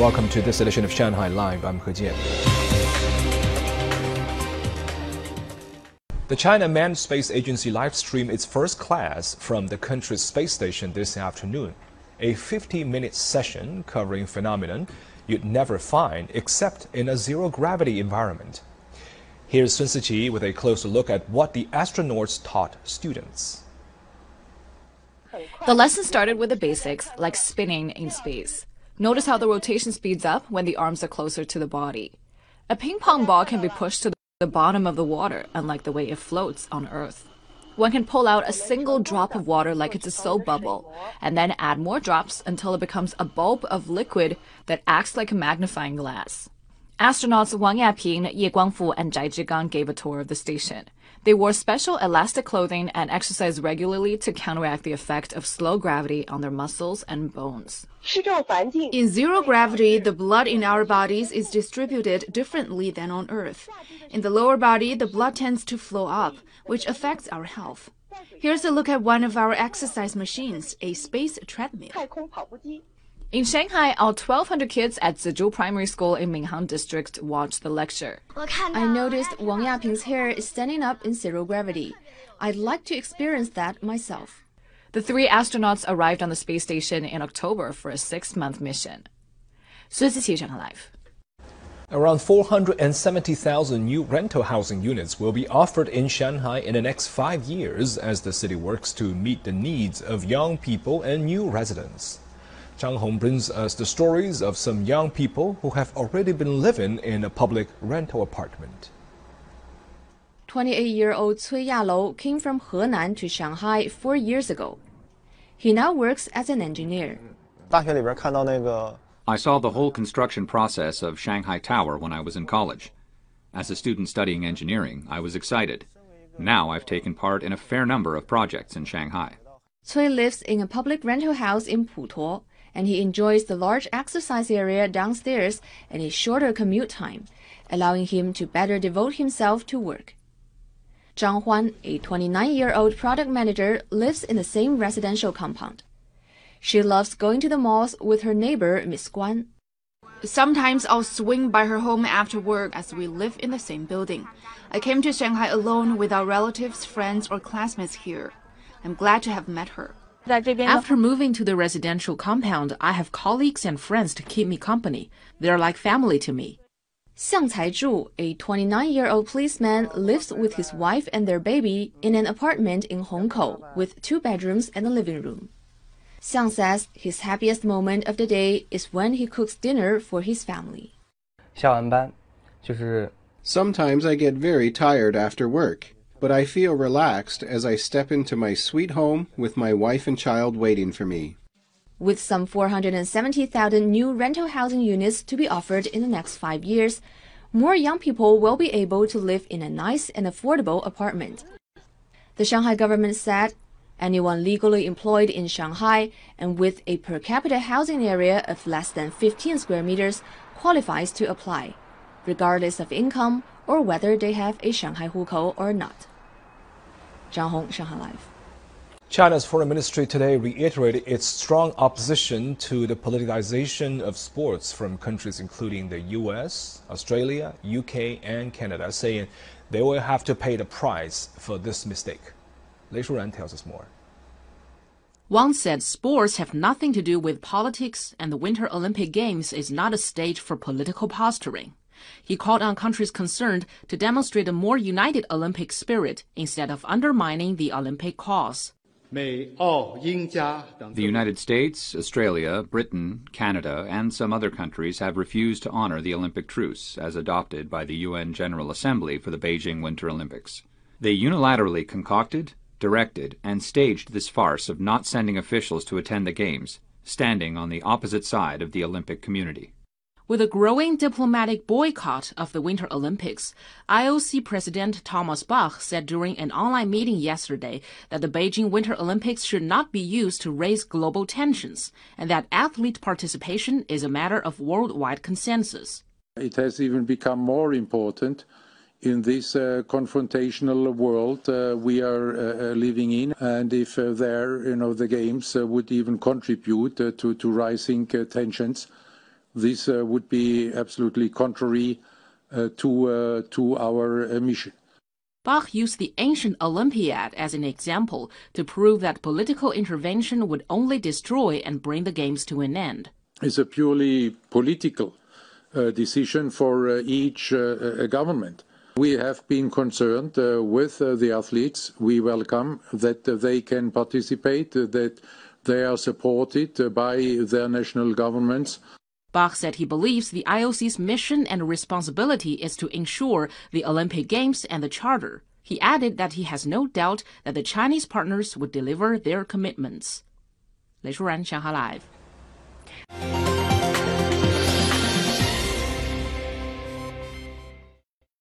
Welcome to this edition of Shanghai Live. I'm He Jian. The China Manned Space Agency live streamed its first class from the country's space station this afternoon. A 50-minute session covering phenomenon you'd never find except in a zero-gravity environment. Here's Sun Siqi with a closer look at what the astronauts taught students. The lesson started with the basics, like spinning in space. Notice how the rotation speeds up when the arms are closer to the body. A ping pong ball can be pushed to the bottom of the water, unlike the way it floats on Earth. One can pull out a single drop of water like it's a soap bubble, and then add more drops until it becomes a bulb of liquid that acts like a magnifying glass. Astronauts Wang Yaping, Ye Guangfu, and Zhai Zhigang gave a tour of the station. They wore special elastic clothing and exercised regularly to counteract the effect of slow gravity on their muscles and bones. In zero gravity, the blood in our bodies is distributed differently than on Earth. In the lower body, the blood tends to flow up, which affects our health. Here's a look at one of our exercise machines, a space treadmill. In Shanghai, all 1,200 kids at Zizhou Primary School in Minhang District watched the lecture. I noticed Wang Yaping's hair is standing up in zero gravity. I'd like to experience that myself. The three astronauts arrived on the space station in October for a six-month mission. Sun Siqi, Shanghai Live. Around 470,000 new rental housing units will be offered in Shanghai in the next five years as the city works to meet the needs of young people and new residents. Zhang Hong brings us the stories of some young people who have already been living in a public rental apartment. 28-year-old Cui Yalou came from Henan to Shanghai four years ago. He now works as an engineer. I saw the whole construction process of Shanghai Tower when I was in college. As a student studying engineering, I was excited. Now I've taken part in a fair number of projects in Shanghai. Cui lives in a public rental house in Putuo and he enjoys the large exercise area downstairs and a shorter commute time, allowing him to better devote himself to work. Zhang Huan, a 29-year-old product manager, lives in the same residential compound. She loves going to the malls with her neighbor, Miss Guan. Sometimes I'll swing by her home after work as we live in the same building. I came to Shanghai alone without relatives, friends, or classmates here. I'm glad to have met her. After moving to the residential compound, I have colleagues and friends to keep me company. They're like family to me. Xiang Caizhu, a 29-year-old policeman, lives with his wife and their baby in an apartment in Hongkou with two bedrooms and a living room. Xiang says his happiest moment of the day is when he cooks dinner for his family. Sometimes I get very tired after work but I feel relaxed as I step into my sweet home with my wife and child waiting for me. With some 470,000 new rental housing units to be offered in the next five years, more young people will be able to live in a nice and affordable apartment. The Shanghai government said anyone legally employed in Shanghai and with a per capita housing area of less than 15 square meters qualifies to apply, regardless of income or whether they have a Shanghai hukou or not. Zhang Hong, Shanghai Live. China's foreign ministry today reiterated its strong opposition to the politicization of sports from countries including the US, Australia, UK, and Canada, saying they will have to pay the price for this mistake. Lei Shuran tells us more. Wang said sports have nothing to do with politics and the Winter Olympic Games is not a stage for political posturing. He called on countries concerned to demonstrate a more united Olympic spirit instead of undermining the Olympic cause. The United States, Australia, Britain, Canada, and some other countries have refused to honor the Olympic truce as adopted by the UN General Assembly for the Beijing Winter Olympics. They unilaterally concocted, directed, and staged this farce of not sending officials to attend the Games, standing on the opposite side of the Olympic community. With a growing diplomatic boycott of the Winter Olympics, IOC President Thomas Bach said during an online meeting yesterday that the Beijing Winter Olympics should not be used to raise global tensions and that athlete participation is a matter of worldwide consensus. It has even become more important in this uh, confrontational world uh, we are uh, living in, and if uh, there, you know, the games uh, would even contribute uh, to to rising tensions this uh, would be absolutely contrary uh, to, uh, to our mission. Bach used the ancient Olympiad as an example to prove that political intervention would only destroy and bring the games to an end. It's a purely political uh, decision for uh, each uh, government. We have been concerned with the athletes. We welcome that they can participate, that they are supported by their national governments. Bach said he believes the IOC's mission and responsibility is to ensure the Olympic Games and the Charter. He added that he has no doubt that the Chinese partners would deliver their commitments. 雷舒然，上海 Live。